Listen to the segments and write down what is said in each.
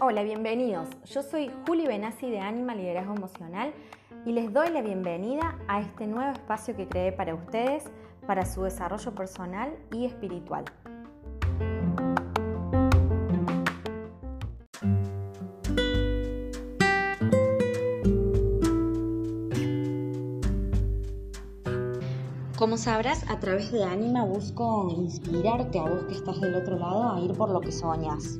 Hola, bienvenidos. Yo soy Juli Benassi de Anima Liderazgo Emocional y les doy la bienvenida a este nuevo espacio que creé para ustedes para su desarrollo personal y espiritual. Sabrás, a través de Anima busco inspirarte a vos que estás del otro lado a ir por lo que soñas.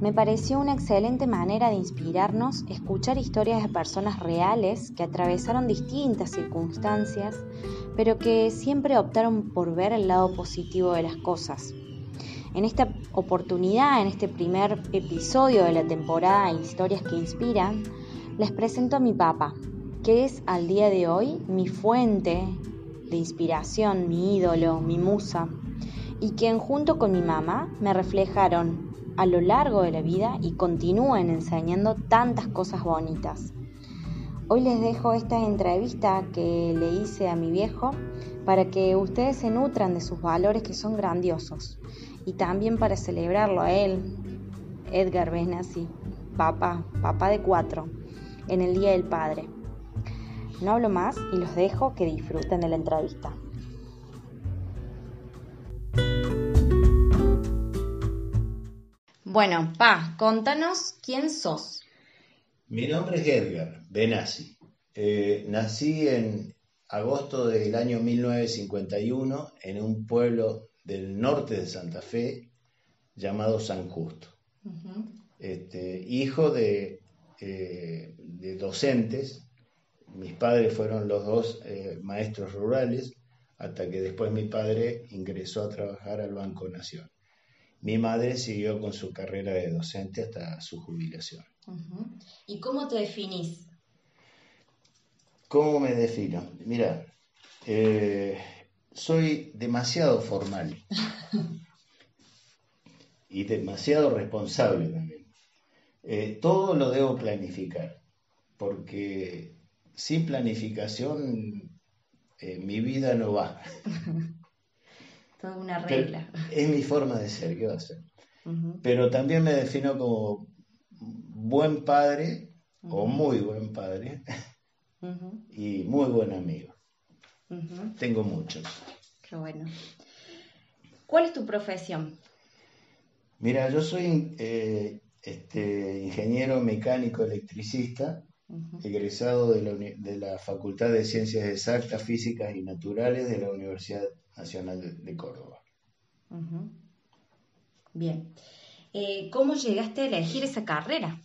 Me pareció una excelente manera de inspirarnos escuchar historias de personas reales que atravesaron distintas circunstancias, pero que siempre optaron por ver el lado positivo de las cosas. En esta oportunidad, en este primer episodio de la temporada Historias que Inspiran, les presento a mi papá, que es al día de hoy mi fuente de inspiración, mi ídolo, mi musa, y quien junto con mi mamá me reflejaron a lo largo de la vida y continúen enseñando tantas cosas bonitas. Hoy les dejo esta entrevista que le hice a mi viejo para que ustedes se nutran de sus valores que son grandiosos y también para celebrarlo a él, Edgar Benassi, papá, papá de cuatro, en el Día del Padre. No hablo más y los dejo que disfruten de la entrevista. Bueno, Pa, contanos quién sos. Mi nombre es Edgar Benassi. Eh, nací en agosto del año 1951 en un pueblo del norte de Santa Fe llamado San Justo. este, hijo de, eh, de, docentes. Mis padres fueron los dos eh, maestros rurales hasta que después mi padre ingresó a trabajar al Banco Nación. Mi madre siguió con su carrera de docente hasta su jubilación. ¿Y cómo te definís? ¿Cómo me defino? Mira, eh, soy demasiado formal y demasiado responsable también. Eh, todo lo debo planificar, porque sin planificación eh, mi vida no va. toda una regla. es mi forma de ser, ¿qué va a ser? Pero también me defino como buen padre o muy buen padre y muy buen amigo. Tengo muchos. Qué bueno. ¿Cuál es tu profesión? Mira, yo soy eh, este, ingeniero mecánico electricista, egresado de la, de la Facultad de Ciencias Exactas, Físicas y Naturales de la Universidad Nacional de, Córdoba. Bien. Eh, ¿Cómo llegaste a elegir esa carrera?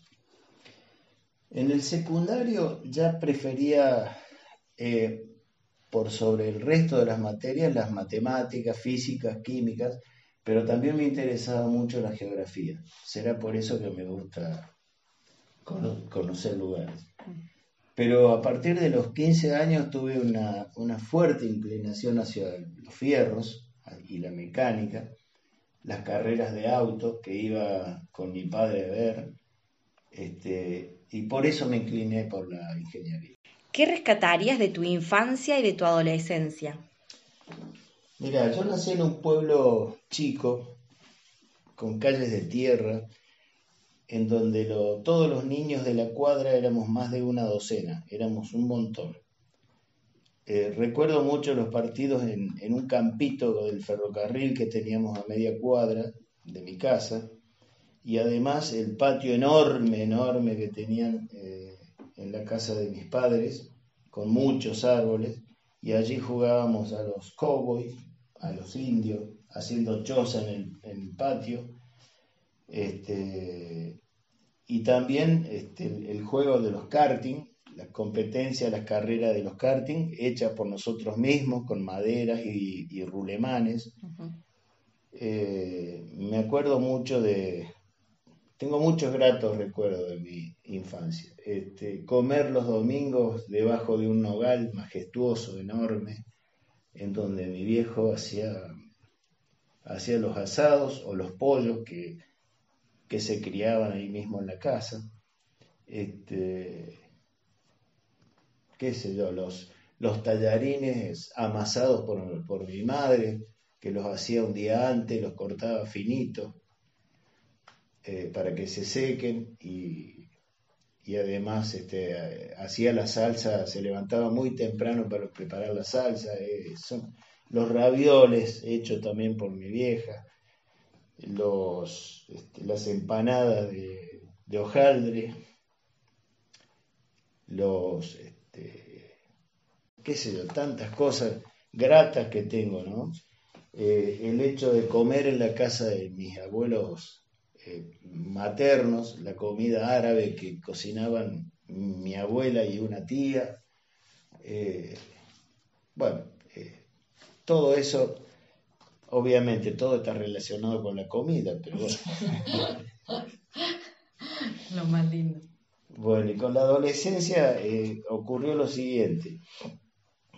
En el secundario ya prefería, eh, por sobre el resto de las materias, las matemáticas, físicas, químicas, pero también me interesaba mucho la geografía. Será por eso que me gusta conocer lugares. Pero a partir de los 15 años tuve una, fuerte inclinación hacia los fierros y la mecánica, las carreras de auto que iba con mi padre a ver, este, y por eso me incliné por la ingeniería. ¿Qué rescatarías de tu infancia y de tu adolescencia? Mira, yo nací en un pueblo chico, con calles de tierra, en donde todos los niños de la cuadra éramos más de una docena, éramos un montón. Eh, recuerdo mucho los partidos en, un campito del ferrocarril que teníamos a media cuadra de mi casa y además el patio enorme, enorme que tenían eh, en la casa de mis padres, con muchos árboles, y allí jugábamos a los cowboys, a los indios, haciendo choza en el, en el patio. Este, y también este, el, juego de los karting, la competencia, las carreras de los karting, hechas por nosotros mismos con maderas y, rulemanes. Eh, me acuerdo mucho de, tengo muchos gratos recuerdos de mi infancia. Este, comer los domingos debajo de un nogal majestuoso, enorme, en donde mi viejo hacía, hacía los asados o los pollos que que se criaban ahí mismo en la casa. Este, qué sé yo, los, los tallarines amasados por, por mi madre, que los hacía un día antes, los cortaba finito eh, para que se sequen y, y además este, hacía la salsa, se levantaba muy temprano para preparar la salsa. Eh, son los ravioles hechos también por mi vieja, los, este, las empanadas de, hojaldre, los, este, qué sé yo, tantas cosas gratas que tengo, ¿no? Eh, el hecho de comer en la casa de mis abuelos eh, maternos, la comida árabe que cocinaban mi abuela y una tía. Eh, bueno, todo eso, obviamente todo está relacionado con la comida, pero bueno. Lo más lindo. Bueno, y con la adolescencia ocurrió lo siguiente.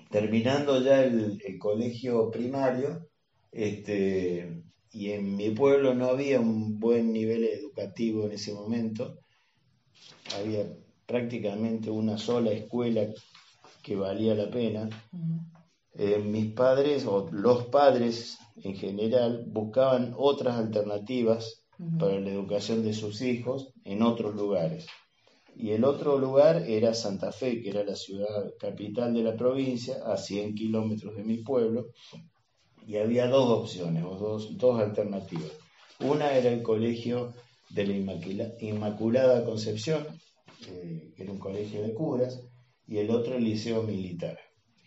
Terminando ya el colegio primario, este, y en mi pueblo no había un buen nivel educativo en ese momento. Había prácticamente una sola escuela que valía la pena. Eh, mis padres o los padres en general buscaban otras alternativas para la educación de sus hijos en otros lugares. Y el otro lugar era Santa Fe, que era la ciudad capital de la provincia, a 100 kilómetros de mi pueblo, y había dos opciones, o dos, dos alternativas. Una era el colegio de la Inmaculada Concepción, eh, que era un colegio de curas, y el otro el Liceo Militar,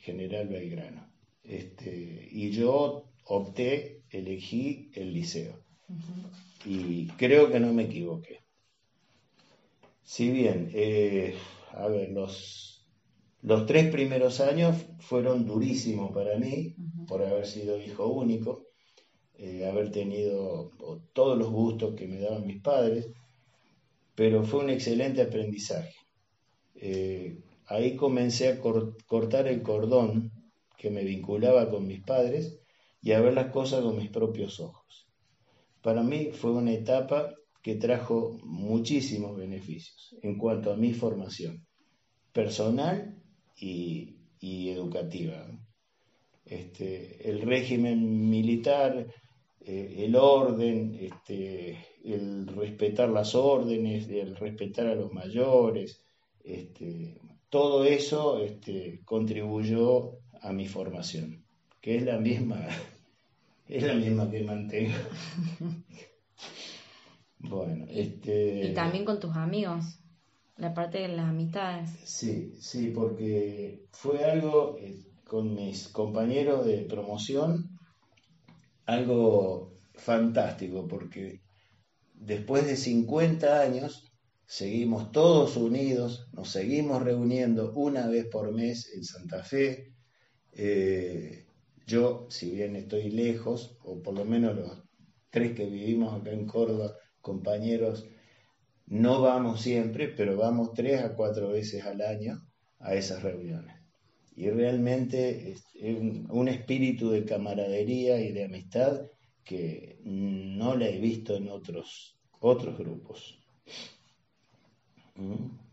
General Belgrano. Este, y yo opté, elegí el liceo. Y creo que no me equivoqué. Si bien, eh, a ver, los los tres primeros años fueron durísimos para mí, por haber sido hijo único, eh, haber tenido todos los gustos que me daban mis padres, pero fue un excelente aprendizaje. Eh, ahí comencé a cortar el cordón que me vinculaba con mis padres y a ver las cosas con mis propios ojos. Para mí fue una etapa que trajo muchísimos beneficios en cuanto a mi formación personal y, educativa. Este, el régimen militar, eh, el orden, este, el respetar las órdenes, el respetar a los mayores, este, todo eso contribuyó a mi formación, que es la misma, es la misma que mantengo. bueno, este. Y también con tus amigos la parte de las amistades. Sí, sí, porque fue algo eh, con mis compañeros de promoción, algo fantástico, porque después de 50 años seguimos todos unidos, nos seguimos reuniendo una vez por mes en Santa Fe. Eh, yo, si bien estoy lejos, o por lo menos los tres que vivimos acá en Córdoba, compañeros, no vamos siempre, pero vamos tres a cuatro veces al año a esas reuniones. Y realmente es un, espíritu de camaradería y de amistad que no la he visto en otros, otros grupos. ¿Mm?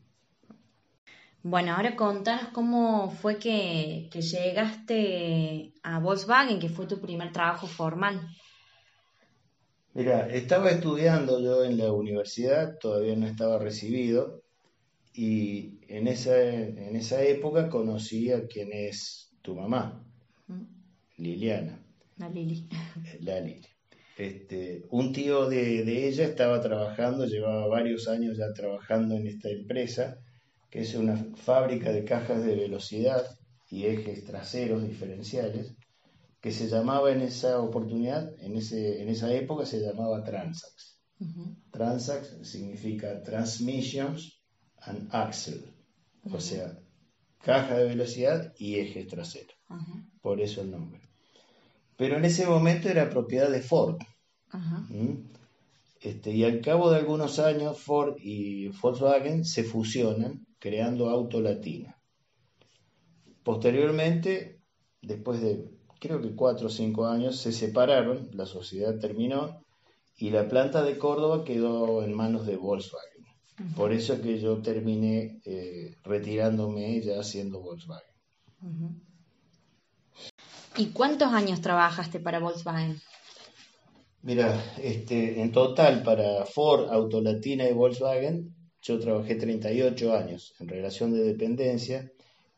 Bueno, ahora contanos cómo fue que, que llegaste a Volkswagen, que fue tu primer trabajo formal. Mira, estaba estudiando yo en la universidad, todavía no estaba recibido, y en esa, en esa época conocí a quien es tu mamá, Liliana. La Lili. La Lili. Este, un tío de, de, ella estaba trabajando, llevaba varios años ya trabajando en esta empresa, que es una fábrica de cajas de velocidad y ejes traseros diferenciales que se llamaba en esa oportunidad, en, ese, en esa época se llamaba Transax. Transax significa Transmissions and Axle, o sea, caja de velocidad y eje trasero. Por eso el nombre. Pero en ese momento era propiedad de Ford. ¿Mm? Este, y al cabo de algunos años Ford y Volkswagen se fusionan creando Auto Latina. Posteriormente, después de creo que cuatro o cinco años, se separaron, la sociedad terminó y la planta de Córdoba quedó en manos de Volkswagen. Por eso que yo terminé eh, retirándome ya haciendo Volkswagen. ¿Y cuántos años trabajaste para Volkswagen? Mira, este, en total para Ford, Autolatina y Volkswagen, yo trabajé 38 años en relación de dependencia,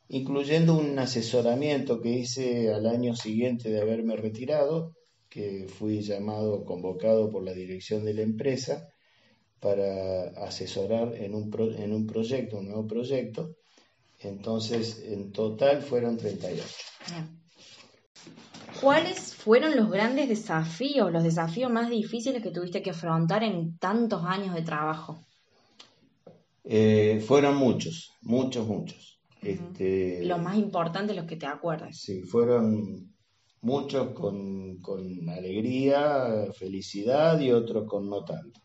incluyendo un asesoramiento que hice al año siguiente de haberme retirado, que fui llamado, convocado por la dirección de la empresa para asesorar en un, en un proyecto, un nuevo proyecto. Entonces, en total fueron 38. ¿Cuáles fueron los grandes desafíos, los desafíos más difíciles que tuviste que afrontar en tantos años de trabajo? Eh, fueron muchos, muchos, muchos. este, los más importantes, los que te acuerdas. Sí, fueron muchos con, con alegría, felicidad y otros con no tanto.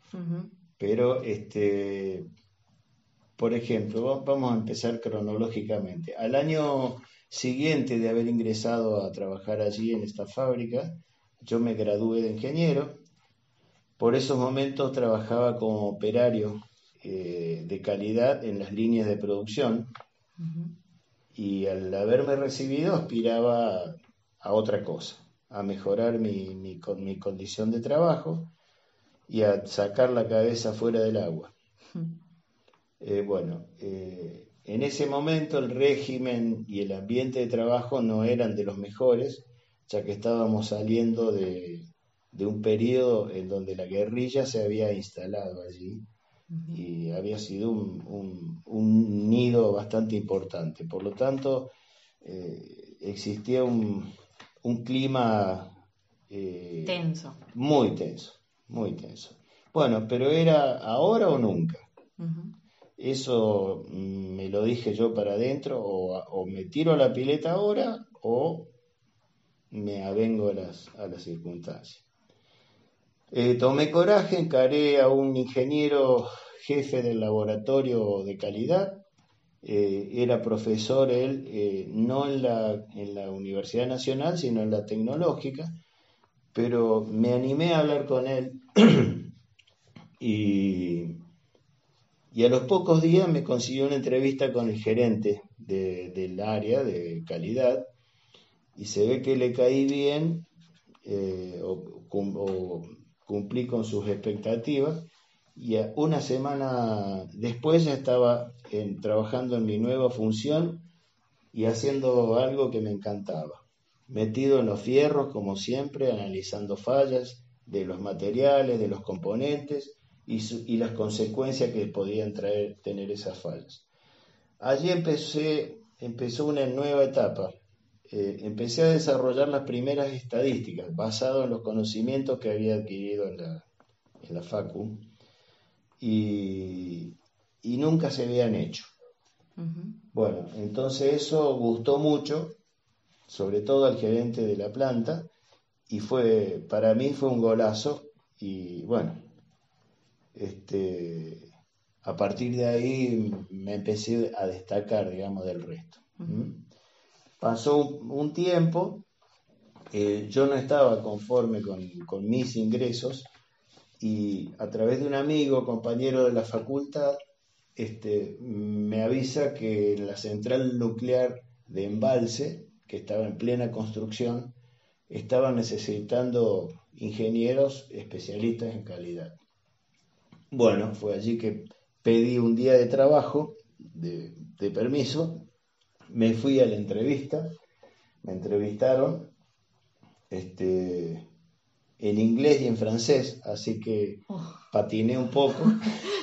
Pero, este, por ejemplo, vamos a empezar cronológicamente. Al año siguiente de haber ingresado a trabajar allí en esta fábrica, yo me gradué de ingeniero. Por esos momentos trabajaba como operario eh, de calidad en las líneas de producción y al haberme recibido aspiraba a otra cosa, a mejorar mi, mi, mi condición de trabajo y a sacar la cabeza fuera del agua. Eh, bueno, eh, en ese momento el régimen y el ambiente de trabajo no eran de los mejores, ya que estábamos saliendo de, un periodo en donde la guerrilla se había instalado allí y había sido un, nido bastante importante. Por lo tanto, eh, existía un, clima eh, tenso. Muy tenso, muy tenso. Bueno, pero era ahora o nunca. Eso mm, me lo dije yo para adentro, o, me tiro a la pileta ahora o me avengo a las, a las circunstancias. Eh, tomé coraje, encaré a un ingeniero jefe del laboratorio de calidad, eh, era profesor él, eh, no en la, en la Universidad Nacional, sino en la tecnológica, pero me animé a hablar con él y y a los pocos días me consiguió una entrevista con el gerente del área de calidad y se ve que le caí bien eh, o, cumplí con sus expectativas. Y una semana después ya estaba trabajando en mi nueva función y haciendo algo que me encantaba, metido en los fierros como siempre, analizando fallas de los materiales, de los componentes y, las consecuencias que podían traer tener esas fallas. Allí empecé, empezó una nueva etapa. Eh, empecé a desarrollar las primeras estadísticas basado en los conocimientos que había adquirido en la, en la FACU y, y nunca se habían hecho. Bueno, entonces eso gustó mucho, sobre todo al gerente de la planta, y fue, para mí fue un golazo, y bueno, este, a partir de ahí me empecé a destacar, digamos, del resto. Pasó un, tiempo, eh, yo no estaba conforme con, mis ingresos y a través de un amigo, compañero de la facultad, este, me avisa que la central nuclear de embalse, que estaba en plena construcción, estaba necesitando ingenieros especialistas en calidad. Bueno, fue allí que pedí un día de trabajo, de, permiso, me fui a la entrevista, me entrevistaron este, en inglés y en francés, así que oh. patiné un poco.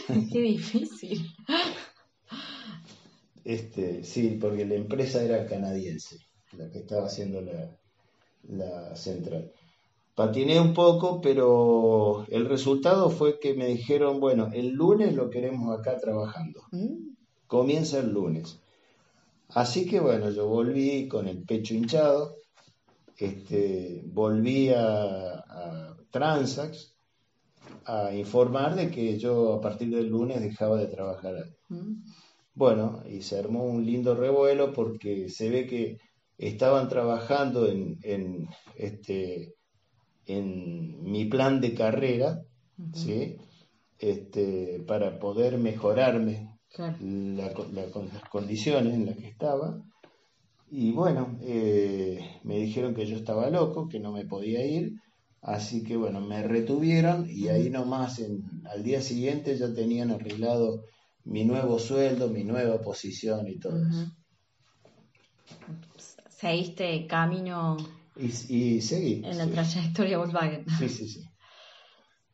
Qué difícil. Este, sí, porque la empresa era canadiense, la que estaba haciendo la, la central. Patiné un poco, pero el resultado fue que me dijeron, bueno, el lunes lo queremos acá trabajando. Mm. Comienza el lunes. Así que bueno, yo volví con el pecho hinchado, este, volví a, a Transax a informar de que yo a partir del lunes dejaba de trabajar. Mm. Bueno, y se armó un lindo revuelo porque se ve que estaban trabajando en, en este, en mi plan de carrera, ¿sí? Este, para poder mejorarme las condiciones en las que estaba. Y bueno, eh, me dijeron que yo estaba loco, que no me podía ir, así que bueno, me retuvieron y ahí nomás en, al día siguiente ya tenían arreglado mi nuevo sueldo, mi nueva posición y todo eso. Seguiste camino y, seguí. En la trayectoria Volkswagen. Sí, sí, sí.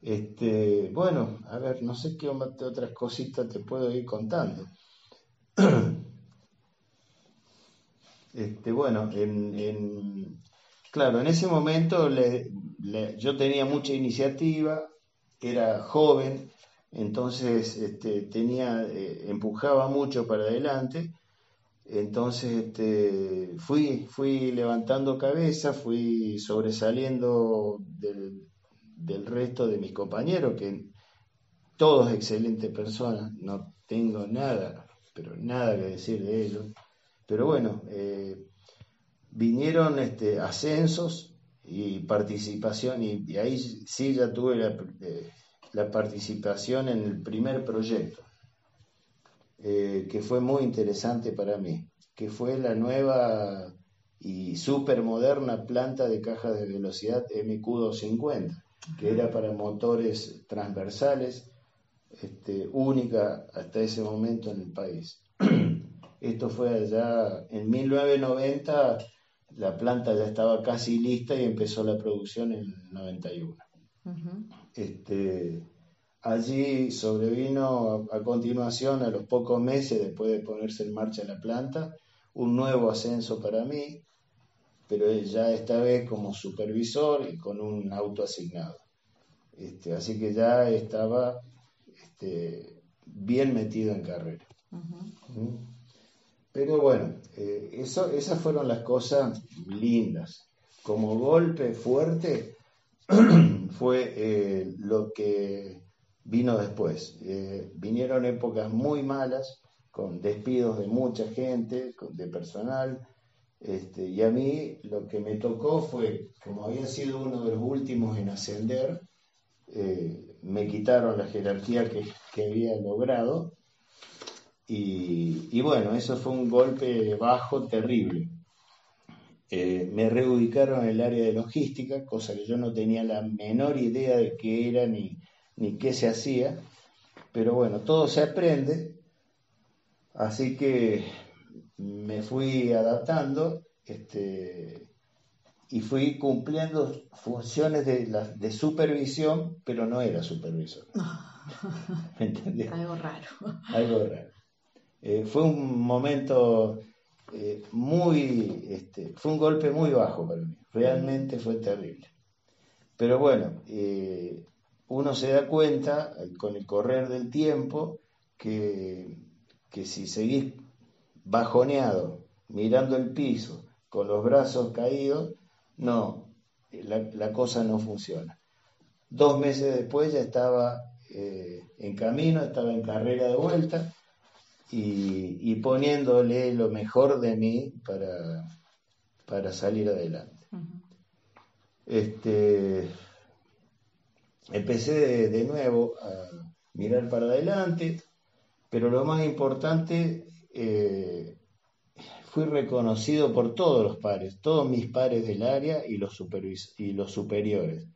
Este, bueno, a ver, no sé qué otras cositas te puedo ir contando. Este, bueno, en, claro, en ese momento yo tenía mucha iniciativa, era joven, entonces este, tenía, eh, empujaba mucho para adelante entonces este, fui, fui levantando cabeza, fui sobresaliendo del, resto de mis compañeros, que todos excelentes personas, no tengo nada, pero nada que decir de ellos. Pero bueno, eh, vinieron este, ascensos y participación, y, ahí sí ya tuve la, eh, la participación en el primer proyecto. Eh, que fue muy interesante para mí, que fue la nueva y súper moderna planta de caja de velocidad MQ250, que era para motores transversales, este, única hasta ese momento en el país. Esto fue allá en 1990, la planta ya estaba casi lista y empezó la producción en el 91. este, Allí sobrevino a, continuación, a los pocos meses después de ponerse en marcha la planta, un nuevo ascenso para mí, pero ya esta vez como supervisor y con un auto asignado. Este, así que ya estaba este, bien metido en carrera. ¿Mm? Pero bueno, eh, eso, esas fueron las cosas lindas. Como golpe fuerte fue eh, lo que vino después. Eh, vinieron épocas muy malas, con despidos de mucha gente, de personal, este, y a mí lo que me tocó fue, como había sido uno de los últimos en ascender, eh, me quitaron la jerarquía que, había logrado, y, bueno, eso fue un golpe bajo terrible. Eh, me reubicaron en el área de logística, cosa que yo no tenía la menor idea de qué era ni, ni qué se hacía, pero bueno, todo se aprende, así que me fui adaptando este, y fui cumpliendo funciones de, de supervisión, pero no era supervisor. ¿Me Algo raro. Algo raro. Eh, fue un momento eh, muy, este, fue un golpe muy bajo para mí, realmente fue terrible. Pero bueno, eh, uno se da cuenta eh, con el correr del tiempo que, si seguís bajoneado, mirando el piso, con los brazos caídos, no, la, cosa no funciona. Dos meses después ya estaba eh, en camino, estaba en carrera de vuelta y, poniéndole lo mejor de mí para, para salir adelante. Este, empecé de, nuevo a mirar para adelante, pero lo más importante, eh, fui reconocido por todos los pares, todos mis pares del área y los, superiores.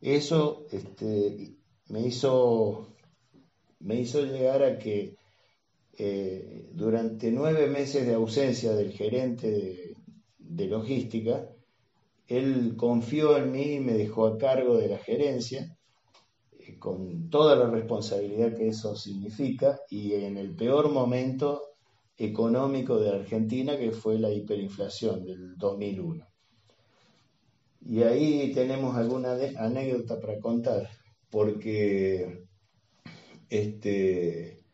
Eso este, me, hizo, me hizo llegar a que eh, durante nueve meses de ausencia del gerente de logística, él confió en mí y me dejó a cargo de la gerencia, eh, con toda la responsabilidad que eso significa, y en el peor momento económico de Argentina, que fue la hiperinflación del 2001. Y ahí tenemos alguna anécdota para contar, porque este,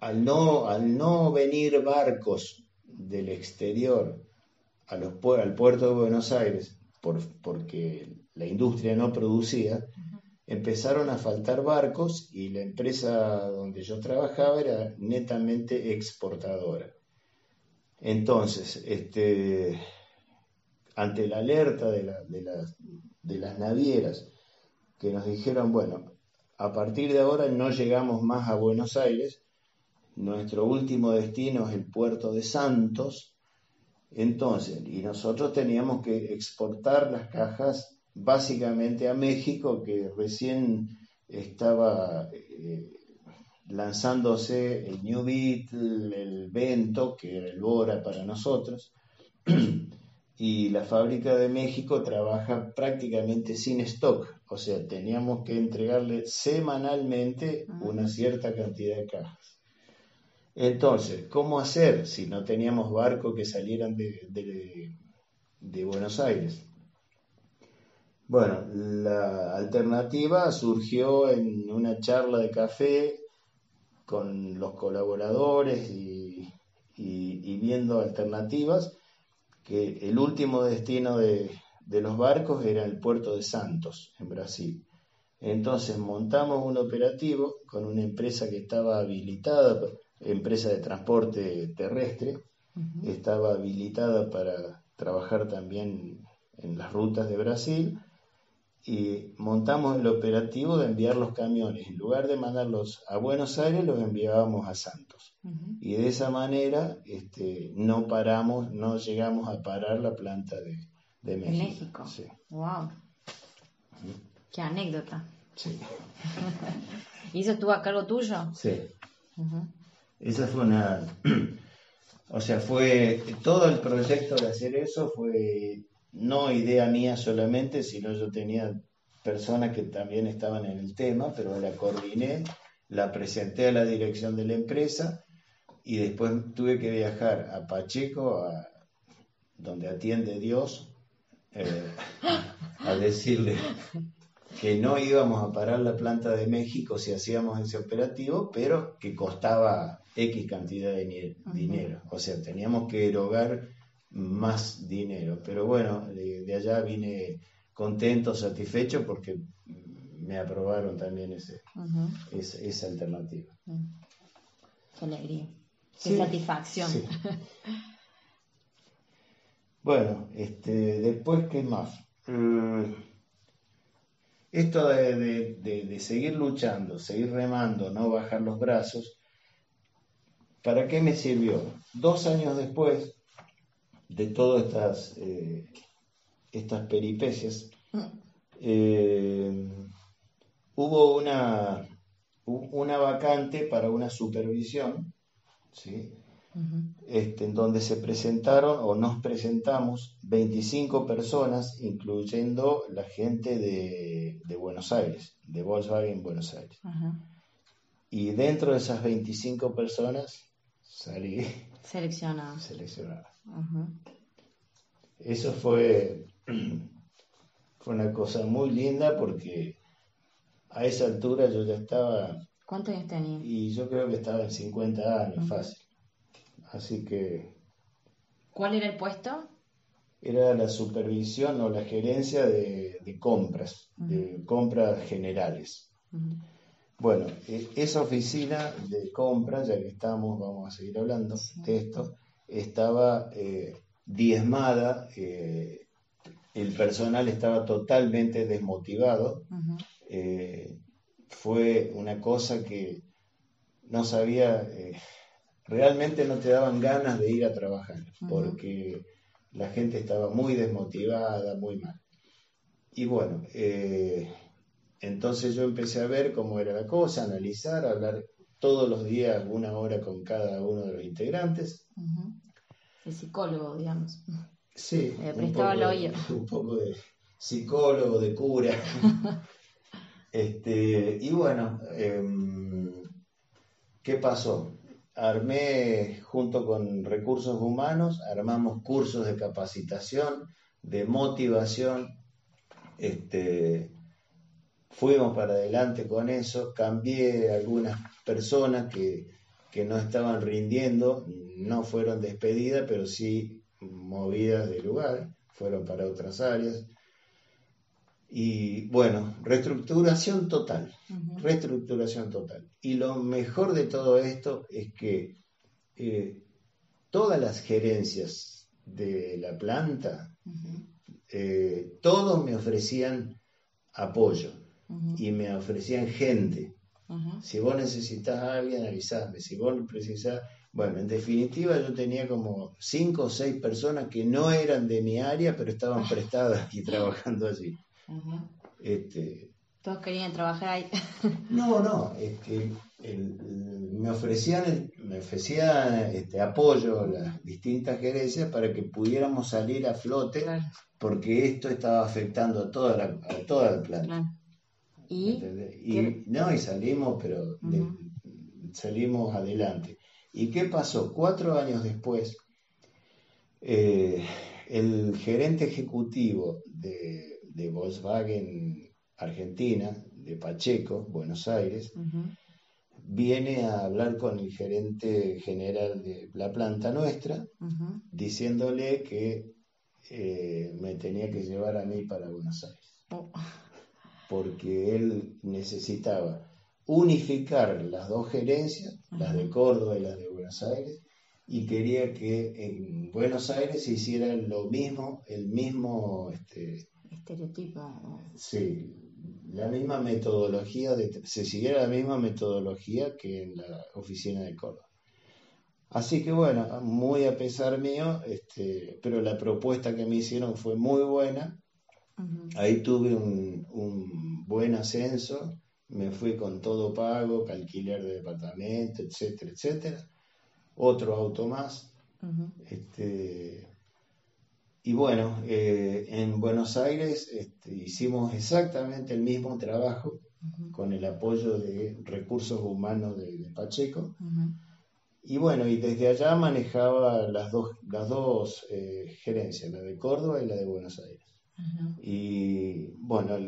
al, no, al no venir barcos del exterior al puerto de Buenos Aires, porque la industria no producía, empezaron a faltar barcos y la empresa donde yo trabajaba era netamente exportadora. Entonces, este, ante la alerta de, de las navieras que nos dijeron, bueno, a partir de ahora no llegamos más a Buenos Aires, nuestro último destino es el puerto de Santos, Entonces, y nosotros teníamos que exportar las cajas básicamente a México, que recién estaba eh, lanzándose el New Beetle, el Vento, que era el Bora para nosotros, y la fábrica de México trabaja prácticamente sin stock, o sea, teníamos que entregarle semanalmente ah. una cierta cantidad de cajas. Entonces, ¿cómo hacer si no teníamos barcos que salieran de, de Buenos Aires? Bueno, la alternativa surgió en una charla de café con los colaboradores y, viendo alternativas, que el último destino de, los barcos era el puerto de Santos, en Brasil. Entonces montamos un operativo con una empresa que estaba habilitada, empresa de transporte terrestre, estaba habilitada para trabajar también en las rutas de Brasil y montamos el operativo de enviar los camiones. En lugar de mandarlos a Buenos Aires, los enviábamos a Santos. Y de esa manera este, no paramos, no llegamos a parar la planta de, de México. De México. Sí. ¡Wow! ¡Qué anécdota! Sí. ¿Y eso estuvo a cargo tuyo? Sí. Esa fue una. o sea, fue. Todo el proyecto de hacer eso fue no idea mía solamente, sino yo tenía personas que también estaban en el tema, pero la coordiné, la presenté a la dirección de la empresa y después tuve que viajar a Pacheco, a, donde atiende Dios, eh, a decirle que no íbamos a parar la planta de México si hacíamos ese operativo, pero que costaba X cantidad de dinero. O sea, teníamos que erogar más dinero. Pero bueno, de, allá vine contento, satisfecho porque me aprobaron también ese, esa, alternativa. Qué alegría, qué satisfacción. bueno, este, después, ¿qué más? Esto de, de, seguir luchando, seguir remando, no bajar los brazos, ¿para qué me sirvió? Dos años después, de todas estas, eh, estas peripecias, eh, hubo una, una vacante para una supervisión, ¿sí? Este, en donde se presentaron o nos presentamos 25 personas, incluyendo la gente de, de Buenos Aires, de Volkswagen Buenos Aires. Y dentro de esas 25 personas salí seleccionado. seleccionado. Eso fue, fue una cosa muy linda porque a esa altura yo ya estaba... ¿Cuántos años tenía? Y yo creo que estaba en 50 años, fácil. Así que... ¿Cuál era el puesto? Era la supervisión o la gerencia de, compras, de compras generales. Bueno, e, esa oficina de compras, ya que estamos, vamos a seguir hablando de esto, estaba eh, diezmada, eh, el personal estaba totalmente desmotivado. Eh, fue una cosa que no sabía, realmente no te daban ganas de ir a trabajar, porque la gente estaba muy desmotivada, muy mal. Y bueno, entonces yo empecé a ver cómo era la cosa, analizar, hablar todos los días una hora con cada uno de los integrantes. El psicólogo, digamos. Sí. Le prestaba el oído. Un poco de psicólogo, de cura. este, y bueno, em, ¿qué pasó? Armé junto con recursos humanos, armamos cursos de capacitación, de motivación, este, fuimos para adelante con eso, cambié algunas personas que, no estaban rindiendo, no fueron despedidas, pero sí movidas de lugar, fueron para otras áreas. Y bueno, reestructuración total, reestructuración total. Y lo mejor de todo esto es que eh, todas las gerencias de la planta, eh, todos me ofrecían apoyo y me ofrecían gente. Si vos necesitas a alguien, avisame. Si vos precisás, Bueno, en definitiva yo tenía como cinco o seis personas que no eran de mi área, pero estaban prestadas y trabajando allí. Este, Todos querían trabajar ahí. no, no, es que me ofrecían, me ofrecían este, apoyo a las distintas gerencias para que pudiéramos salir a flote, porque esto estaba afectando a toda la, a toda la planta. ¿Y? no, y salimos, pero salimos adelante. ¿Y qué pasó? Cuatro años después, eh, el gerente ejecutivo de, Volkswagen Argentina, de Pacheco, Buenos Aires, viene a hablar con el gerente general de la planta nuestra, diciéndole que eh, me tenía que llevar a mí para Buenos Aires. Oh. Porque él necesitaba unificar las dos gerencias, las de Córdoba y las de Buenos Aires, y quería que en Buenos Aires se hiciera lo mismo, el mismo este, Sí, la misma metodología, de, se siguiera la misma metodología que en la oficina de Córdoba. Así que bueno, muy a pesar mío, este, pero la propuesta que me hicieron fue muy buena. Ahí tuve un, un buen ascenso me fui con todo pago, alquiler de departamento, etcétera, etcétera. Otro auto más. este, y bueno, eh, en Buenos Aires este, hicimos exactamente el mismo trabajo con el apoyo de recursos humanos de, Pacheco. Y bueno, y desde allá manejaba las dos, las dos eh, gerencias, la de Córdoba y la de Buenos Aires. Y bueno,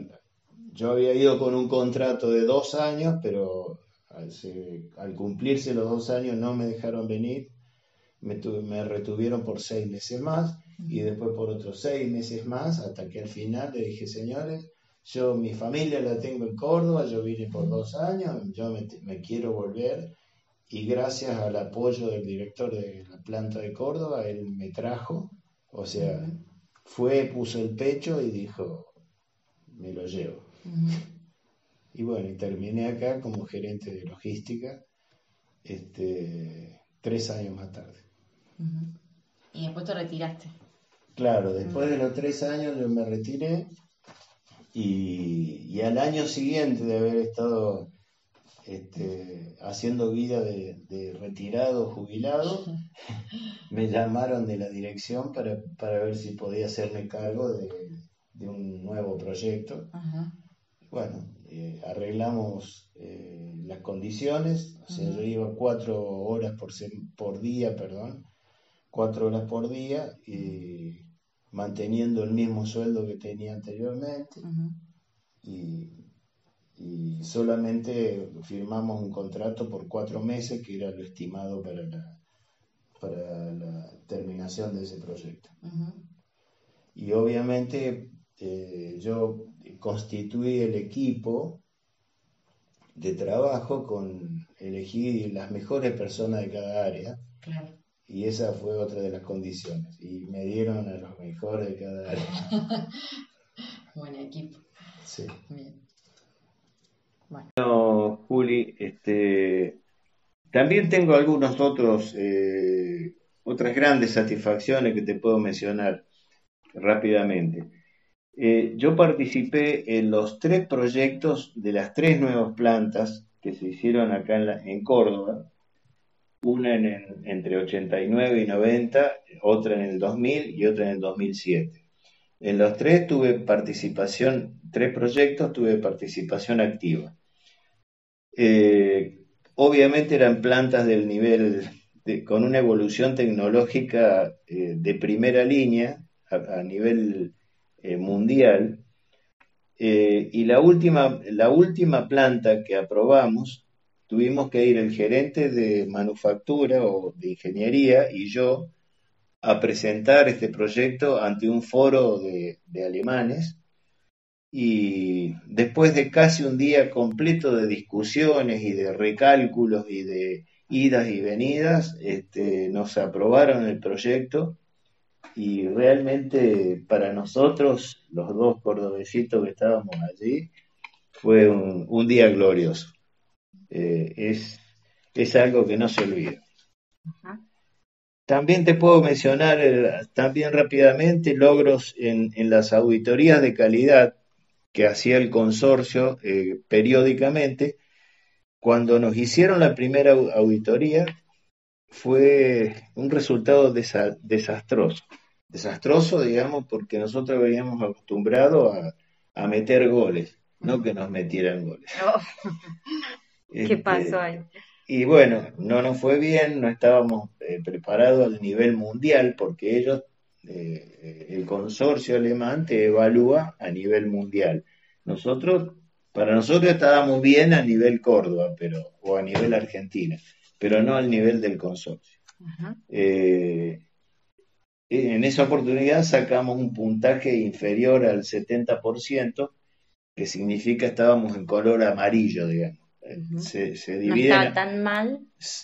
yo había ido con un contrato de dos años, pero al, cumplirse los dos años no me dejaron venir, me, me, retuvieron por seis meses más y después por otros seis meses más, hasta que al final le dije, señores, yo mi familia la tengo en Córdoba, yo vine por dos años, yo me, quiero volver y gracias al apoyo del director de la planta de Córdoba, él me trajo, o sea, fue, puso el pecho y dijo, me lo llevo. Y bueno, y terminé acá como gerente de logística este, tres años más tarde. Y después te retiraste. Claro, después de los tres años yo me retiré y, al año siguiente de haber estado este, haciendo vida de, retirado, jubilado, me llamaron de la dirección para, ver si podía hacerme cargo de, un nuevo proyecto. Bueno, eh, arreglamos eh, las condiciones, o sea, yo iba cuatro horas por, por día, perdón, cuatro horas por día, y manteniendo el mismo sueldo que tenía anteriormente, y, solamente firmamos un contrato por cuatro meses, que era lo estimado para la, para la terminación de ese proyecto. Y obviamente eh, yo constituí el equipo de trabajo con elegir las mejores personas de cada área. Y esa fue otra de las condiciones. Y me dieron a los mejores de cada área. Buen equipo. Sí. Bueno. Juli, este, también tengo algunos otros, eh, otras grandes satisfacciones que te puedo mencionar rápidamente. Eh, yo participé en los tres proyectos de las tres nuevas plantas que se hicieron acá en, Córdoba, una en, entre 89 y 90, otra en el 2000 y otra en el 2007. En los tres tuve participación, tres proyectos tuve participación activa. Eh, obviamente eran plantas del nivel, con una evolución tecnológica eh, de primera línea, a nivel eh, mundial. Y la última, la última planta que aprobamos, tuvimos que ir el gerente de manufactura o de ingeniería y yo a presentar este proyecto ante un foro de, alemanes. Y después de casi un día completo de discusiones y de recálculos y de idas y venidas, este, nos aprobaron el proyecto y realmente para nosotros, los dos cordobesitos que estábamos allí, fue un, día glorioso. Eh, es, es algo que no se olvida. También te puedo mencionar eh, también rápidamente logros en, las auditorías de calidad que hacía el consorcio eh, periódicamente. Cuando nos hicieron la primera auditoría fue un resultado desastroso. Desastroso, digamos, porque nosotros veníamos acostumbrados a, meter goles, no que nos metieran goles. ¿Qué este, pasó ahí? Y bueno, no nos fue bien, no estábamos eh, preparados al nivel mundial porque ellos, eh, el consorcio alemán te evalúa a nivel mundial. Nosotros, para nosotros estábamos bien a nivel Córdoba, pero, o a nivel Argentina, pero no al nivel del consorcio. Eh, en esa oportunidad sacamos un puntaje inferior al 70%, que significa estábamos en color amarillo, digamos se, divide. No está tan mal.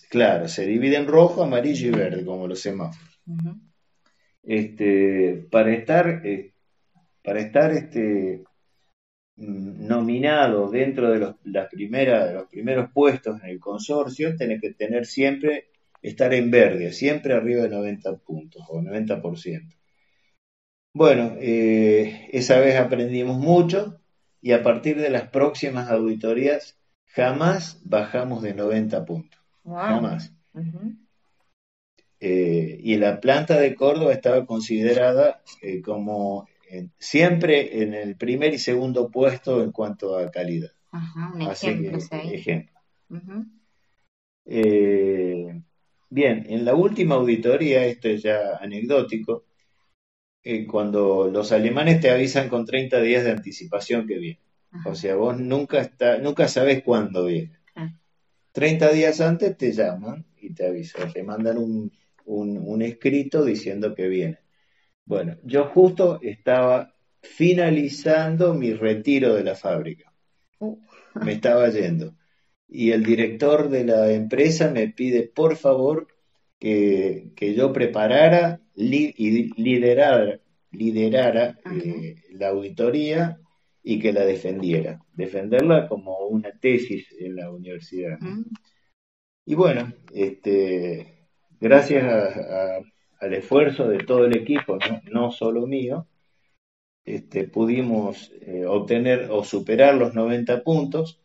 Claro, se divide en rojo, amarillo y verde, como los semáforos. este, para estar, eh, para estar este, nominado dentro de los, las primeras, de los primeros puestos en el consorcio, tenés que tener siempre, estar en verde, siempre arriba de 90 puntos o 90%. Bueno, eh, esa vez aprendimos mucho y a partir de las próximas auditorías Jamás bajamos de 90 puntos. Jamás. Eh, y la planta de Córdoba estaba considerada eh, como siempre en el primer y segundo puesto en cuanto a calidad. Ajá, un ejemplo. ejemplo. Eh, bien, en la última auditoría, esto es ya anecdótico, cuando los alemanes te avisan con 30 días de anticipación que viene. O sea, vos nunca, está, nunca sabes cuándo viene. 30 ah. días antes te llaman y te avisan, te mandan un, un, escrito diciendo que viene. Bueno, yo justo estaba finalizando mi retiro de la fábrica. Uh. Me estaba yendo. Y el director de la empresa me pide, por favor, que, que yo preparara y liderara, liderara eh, la auditoría y que la defendiera, defenderla como una tesis en la universidad. Y bueno, este, gracias al esfuerzo de todo el equipo, no, solo mío, este, pudimos eh, obtener o superar los 90 puntos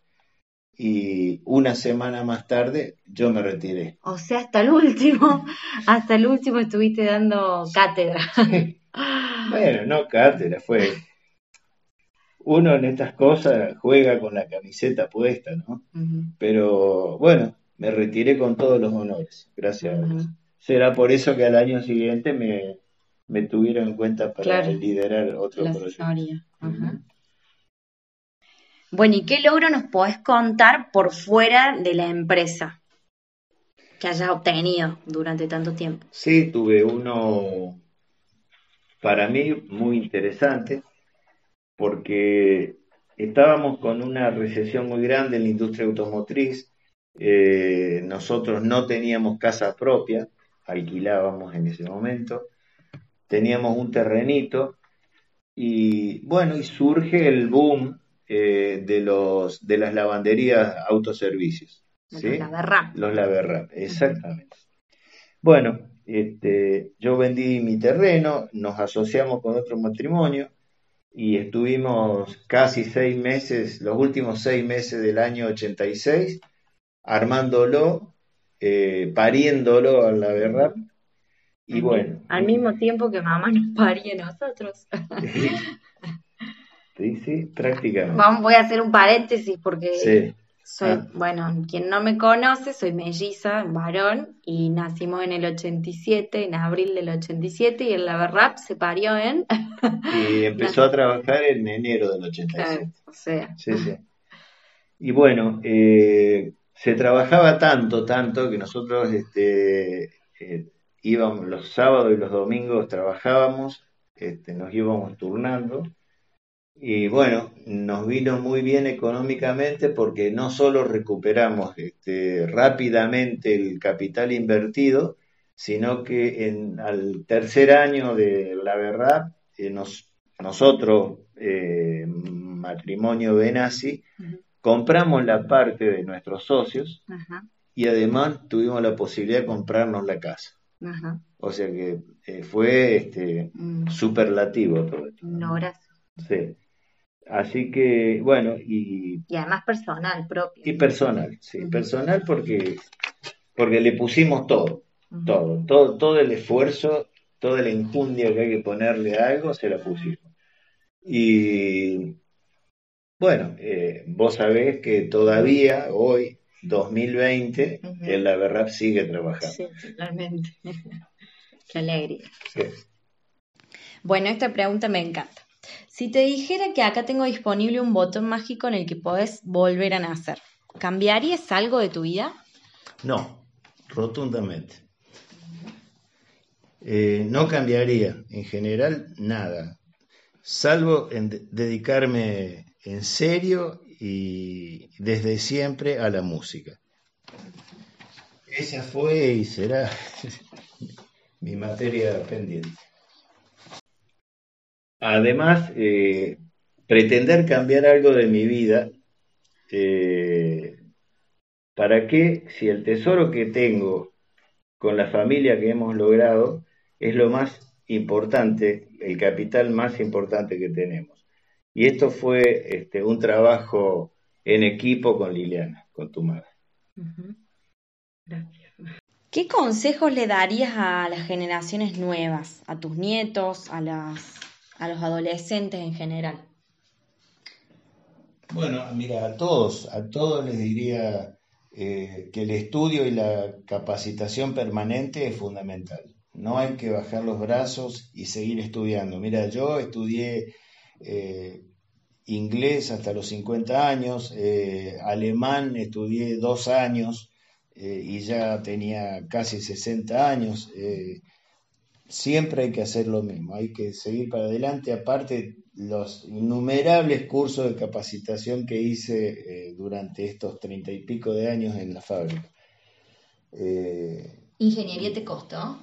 y una semana más tarde yo me retiré. O sea, hasta el último, hasta el último estuviste dando cátedra. Bueno, no cátedra, fue uno en estas cosas juega con la camiseta puesta, ¿no? Pero bueno, me retiré con todos los honores, gracias a Dios. Será por eso que al año siguiente me, me tuvieron en cuenta para liderar otro proyecto. Bueno, ¿y qué logro nos podés contar por fuera de la empresa que hayas obtenido durante tanto tiempo? Sí, tuve uno para mí muy interesante porque estábamos con una recesión muy grande en la industria automotriz, eh, nosotros no teníamos casa propia, alquilábamos en ese momento, teníamos un terrenito y bueno, y surge el boom eh, de, los, de las lavanderías autoservicios. Los Laverrap. Los Laverrap, exactamente. Bueno, este, yo vendí mi terreno, nos asociamos con otro matrimonio, y estuvimos casi seis meses, los últimos seis meses del año 86, armándolo, eh, pariéndolo a la verdad. Y bueno. Al mismo tiempo que mamá nos paría a nosotros. sí, sí, prácticamente. Vamos, voy a hacer un paréntesis porque soy, ah. bueno, quien no me conoce, soy melliza, varón, y nacimos en el 87, en abril del 87, y el Laverrap se parió en... y empezó a trabajar en enero del 87. o sea. Sí, sí. Y bueno, eh, se trabajaba tanto, tanto, que nosotros este, eh, íbamos los sábados y los domingos, trabajábamos, este, nos íbamos turnando, y bueno, nos vino muy bien económicamente porque no solo recuperamos este, rápidamente el capital invertido, sino que en, al tercer año de la verdad, eh, nos, nosotros, eh, matrimonio Benassi, compramos la parte de nuestros socios y además tuvimos la posibilidad de comprarnos la casa. O sea que eh, fue este, mm. superlativo todo esto. Sí. Así que, bueno, y... Y además personal, propio. Y personal, sí, personal porque, porque le pusimos todo, todo, todo, todo el esfuerzo, toda la enjundia que hay que ponerle a algo, se la pusimos. Y bueno, eh, vos sabés que todavía hoy, 2020, el la verdad sigue trabajando. Sí, totalmente. Qué alegría. Bueno, esta pregunta me encanta. Si te dijera que acá tengo disponible un botón mágico en el que podés volver a nacer, ¿cambiarías algo de tu vida? No, rotundamente. Eh, no cambiaría en general nada, salvo en dedicarme en serio y desde siempre a la música. Esa fue y será mi materia pendiente. Además, eh, pretender cambiar algo de mi vida, eh, ¿para qué? Si el tesoro que tengo con la familia que hemos logrado es lo más importante, el capital más importante que tenemos. Y esto fue este, un trabajo en equipo con Liliana, con tu madre. Gracias. ¿Qué consejos le darías a las generaciones nuevas, a tus nietos, a las a los adolescentes en general? Bueno, mira, a todos, a todos les diría eh, que el estudio y la capacitación permanente es fundamental. No hay que bajar los brazos y seguir estudiando. Mira, yo estudié eh, inglés hasta los 50 años, eh, alemán estudié dos años y ya tenía casi 60 años siempre hay que hacer lo mismo, hay que seguir para adelante, aparte los innumerables cursos de capacitación que hice eh, durante estos treinta y pico de años en la fábrica. Eh, ¿Ingeniería te costó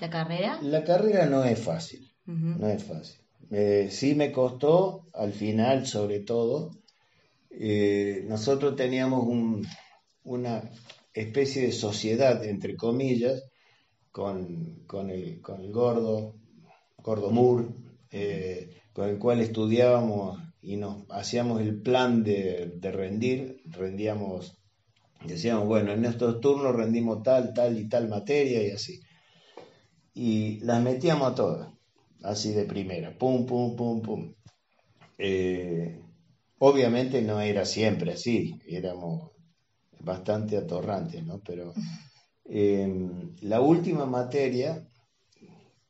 la carrera? La carrera no es fácil, no es fácil. Eh, sí me costó, al final sobre todo, nosotros teníamos una especie de sociedad, entre comillas, con, el, gordo, gordo Moore, eh, con el cual estudiábamos y nos hacíamos el plan de, rendir, rendíamos, decíamos, bueno, en estos turnos rendimos tal, tal y tal materia y así. Y las metíamos todas, así de primera, pum, pum, pum, pum. Eh, obviamente no era siempre así, éramos bastante atorrantes, ¿no? Pero Em, la última materia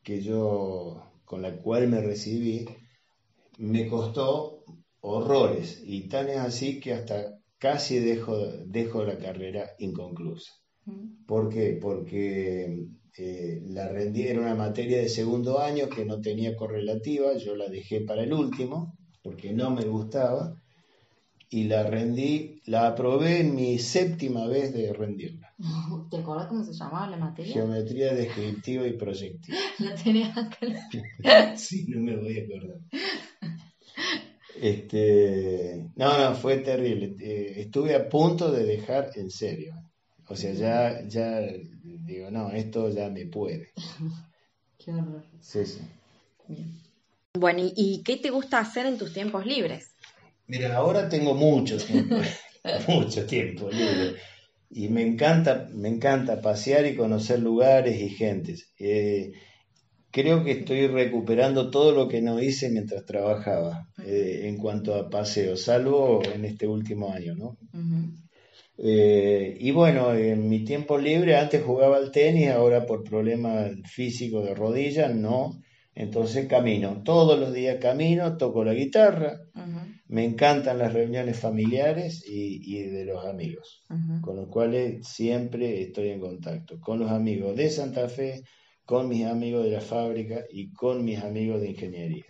que yo, con la cual me recibí, me costó horrores y tan es así que hasta casi dejo, dejo la carrera inconclusa. Mm. ¿Por qué? Porque eh, la rendí, era una materia de segundo año que no tenía correlativa, yo la dejé para el último porque no me gustaba y la rendí, la aprobé en mi séptima vez de rendirla. ¿Te acuerdas cómo se llamaba la materia? Geometría descriptiva y proyectiva. La tenías acá. sí, no me voy a acordar. Este, no, no, fue terrible. Eh, estuve a punto de dejar en serio. O sea, ya, ya digo, no, esto ya me puede. Qué horror. Sí, sí. Bueno, ¿y qué te gusta hacer en tus tiempos libres? Mira, ahora tengo mucho tiempo, mucho tiempo libre. Y me encanta, me encanta pasear y conocer lugares y gentes. Eh, creo que estoy recuperando todo lo que no hice mientras trabajaba eh, en cuanto a paseo, salvo en este último año, ¿no? Eh, y bueno, en mi tiempo libre antes jugaba al tenis, ahora por problemas físicos de rodilla no. Entonces camino, todos los días camino, toco la guitarra, me encantan las reuniones familiares y, de los amigos, con los cuales siempre estoy en contacto, con los amigos de Santa Fe, con mis amigos de la fábrica y con mis amigos de ingeniería.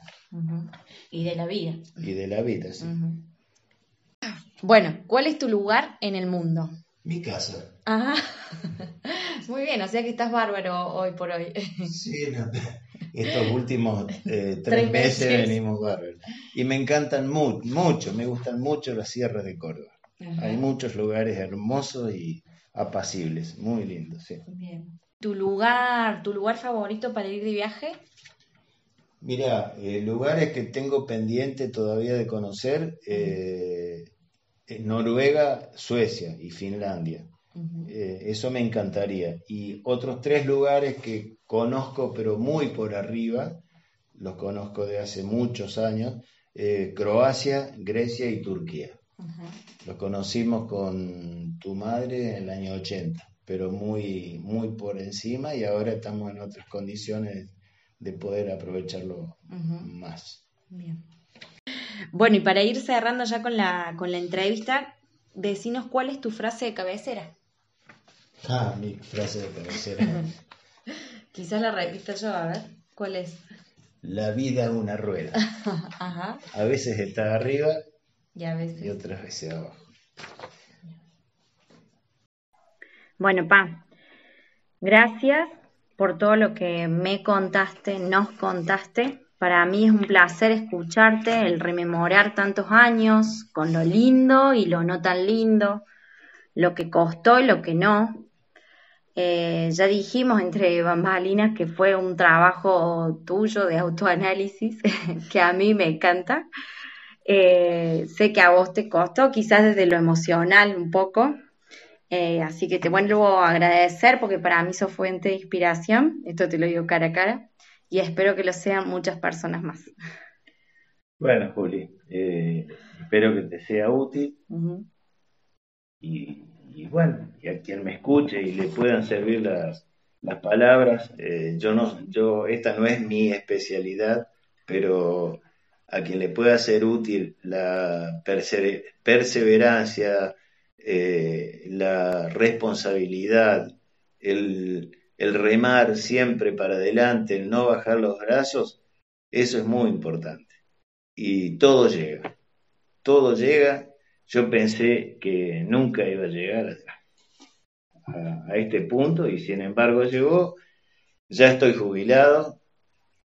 Y de la vida. Y de la vida, sí. Bueno, ¿cuál es tu lugar en el mundo? Mi casa. Ajá. Muy bien, o sea que estás bárbaro hoy por hoy. Sí, no, estos últimos eh, tres, meses, venimos bárbaros. Y me encantan mucho, me gustan mucho las sierras de Córdoba. Hay muchos lugares hermosos y apacibles, muy lindos, sí. Bien. ¿Tu lugar, tu lugar favorito para ir de viaje? Mira, eh, lugares que tengo pendiente todavía de conocer, eh, Noruega, Suecia y Finlandia. Eh, eso me encantaría. Y otros tres lugares que conozco, pero muy por arriba, los conozco de hace muchos años, Croacia, Grecia y Turquía. Los conocimos con tu madre en el año 80, pero muy, muy por encima y ahora estamos en otras condiciones de poder aprovecharlo más. Bien. Bueno, y para ir cerrando ya con la, con la entrevista, decinos cuál es tu frase de cabecera. Ah, mi frase de cabecera. Quizás la repito yo, a ver, ¿cuál es? La vida es una rueda. Ajá. A veces está arriba y, a veces... y otras veces abajo. Bueno, Pa, gracias por todo lo que me contaste, nos contaste. Para mí es un placer escucharte, el rememorar tantos años, con lo lindo y lo no tan lindo, lo que costó y lo que no. Eh, ya dijimos entre bambalinas que fue un trabajo tuyo de autoanálisis que a mí me encanta. Eh, sé que a vos te costó, quizás desde lo emocional un poco, eh, así que te vuelvo a agradecer porque para mí sos fuente de inspiración, esto te lo digo cara a cara, y espero que lo sean muchas personas más. Bueno, Juli, espero que te sea útil y, bueno, y a quien me escuche y le puedan servir las, las palabras, eh, yo no, yo, esta no es mi especialidad, pero a quien le pueda ser útil la perseverancia, eh, la responsabilidad, el, remar siempre para adelante, el no bajar los brazos, eso es muy importante. Y todo llega, todo llega. Yo pensé que nunca iba a llegar a, a este punto y sin embargo llegó. Ya estoy jubilado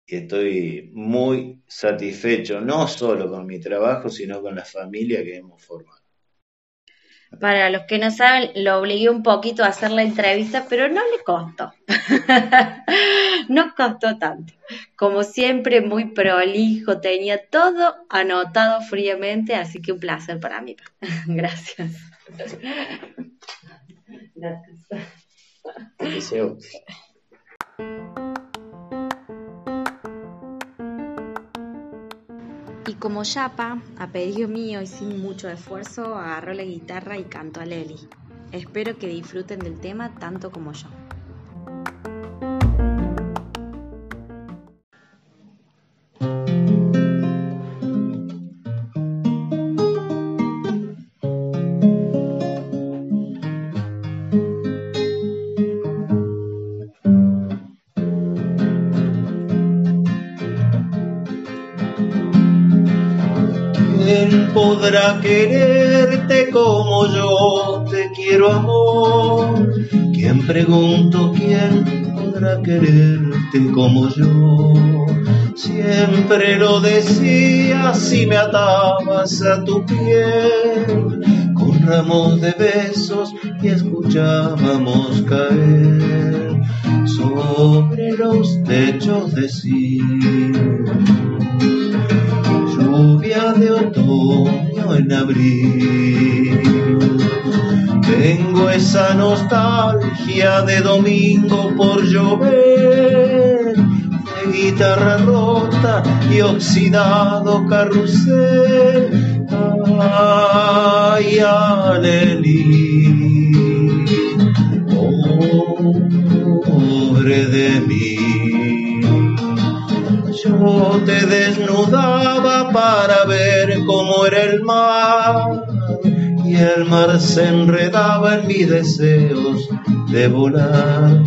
y estoy muy satisfecho, no solo con mi trabajo, sino con la familia que hemos formado. Para los que no saben, lo obligué un poquito a hacer la entrevista, pero no le costó. no costó tanto. Como siempre, muy prolijo, tenía todo anotado fríamente, así que un placer para mí. Gracias. Gracias. Y como Yapa, a pedido mío y sin mucho esfuerzo, agarró la guitarra y cantó a Leli. Espero que disfruten del tema tanto como yo. Podrá quererte como yo te quiero amor. ¿Quién pregunto quién podrá quererte como yo? Siempre lo decías si me atabas a tu piel con ramos de besos y escuchábamos caer sobre los techos de cielo de otoño en abril. Tengo esa nostalgia de domingo por llover, de guitarra rota y oxidado carrusel. Ay, Aleli, pobre de mí yo te desnudaba para ver cómo era el mar y el mar se enredaba en mis deseos de volar.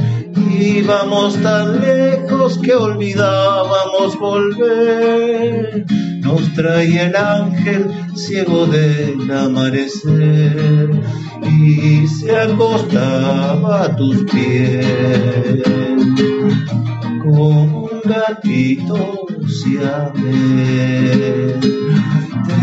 Íbamos tan lejos que olvidábamos volver. Nos traía el ángel ciego del amanecer y se acostaba a tus pies gatito siamés.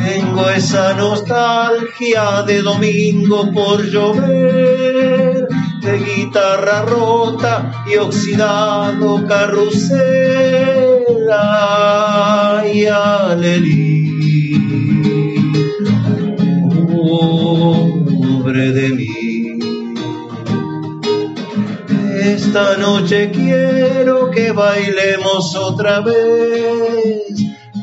Tengo esa nostalgia de domingo por llover, de guitarra rota y oxidado carrusel. Ay, alelí, pobre de mí. Esta noche quiero que bailemos otra vez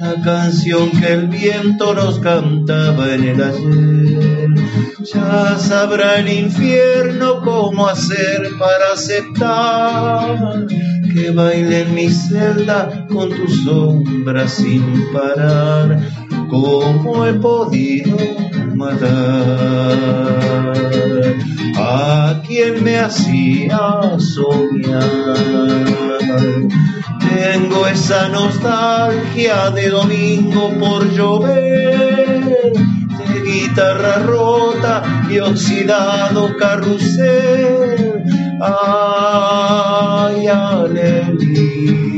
la canción que el viento nos cantaba en el ayer. Ya sabrá el infierno cómo hacer para aceptar que baile en mi celda con tu sombra sin parar. ¿Cómo he podido matar a quien me hacía soñar? Tengo esa nostalgia de domingo por llover, de guitarra rota y oxidado carrusel. Ay, alelí,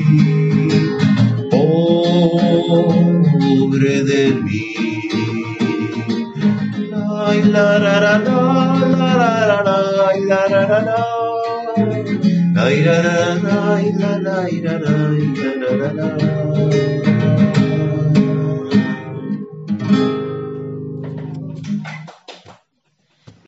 la, la, la, la, la, la, la. la la la la la la la la